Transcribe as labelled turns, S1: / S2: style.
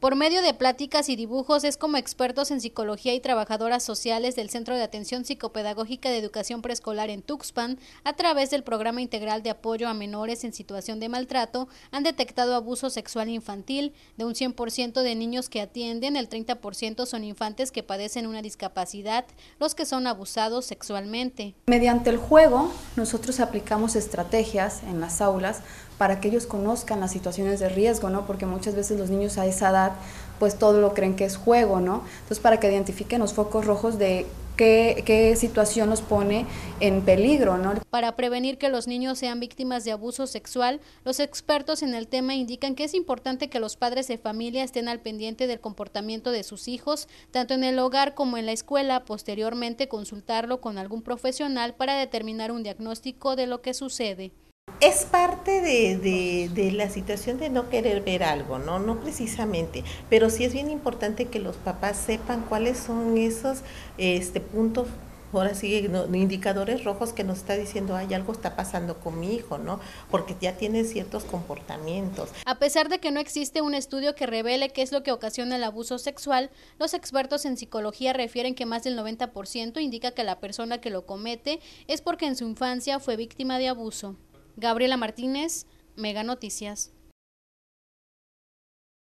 S1: Por medio de pláticas y dibujos es como expertos en psicología y trabajadoras sociales del Centro de Atención Psicopedagógica de Educación Preescolar en Tuxpan, a través del Programa Integral de Apoyo a Menores en Situación de Maltrato, han detectado abuso sexual infantil. De un 100% de niños que atienden, el 30% son infantes que padecen una discapacidad, los que son abusados sexualmente.
S2: Mediante el juego, nosotros aplicamos estrategias en las aulas para que ellos conozcan las situaciones de riesgo, ¿no? Porque muchas veces los niños a esa edad, pues todo lo creen que es juego, ¿no? Entonces, para que identifiquen los focos rojos de Qué, situación los pone en peligro. ¿no?
S1: Para prevenir que los niños sean víctimas de abuso sexual, los expertos en el tema indican que es importante que los padres de familia estén al pendiente del comportamiento de sus hijos, tanto en el hogar como en la escuela, posteriormente consultarlo con algún profesional para determinar un diagnóstico de lo que sucede
S3: es parte de, la situación de no querer ver algo, ¿no? No precisamente, pero sí es bien importante que los papás sepan cuáles son esos este, puntos, ahora sí, indicadores rojos que nos está diciendo, hay algo está pasando con mi hijo, ¿no? Porque ya tiene ciertos comportamientos.
S1: A pesar de que no existe un estudio que revele qué es lo que ocasiona el abuso sexual, los expertos en psicología refieren que más del 90% indica que la persona que lo comete es porque en su infancia fue víctima de abuso. Gabriela Martínez, Mega Noticias.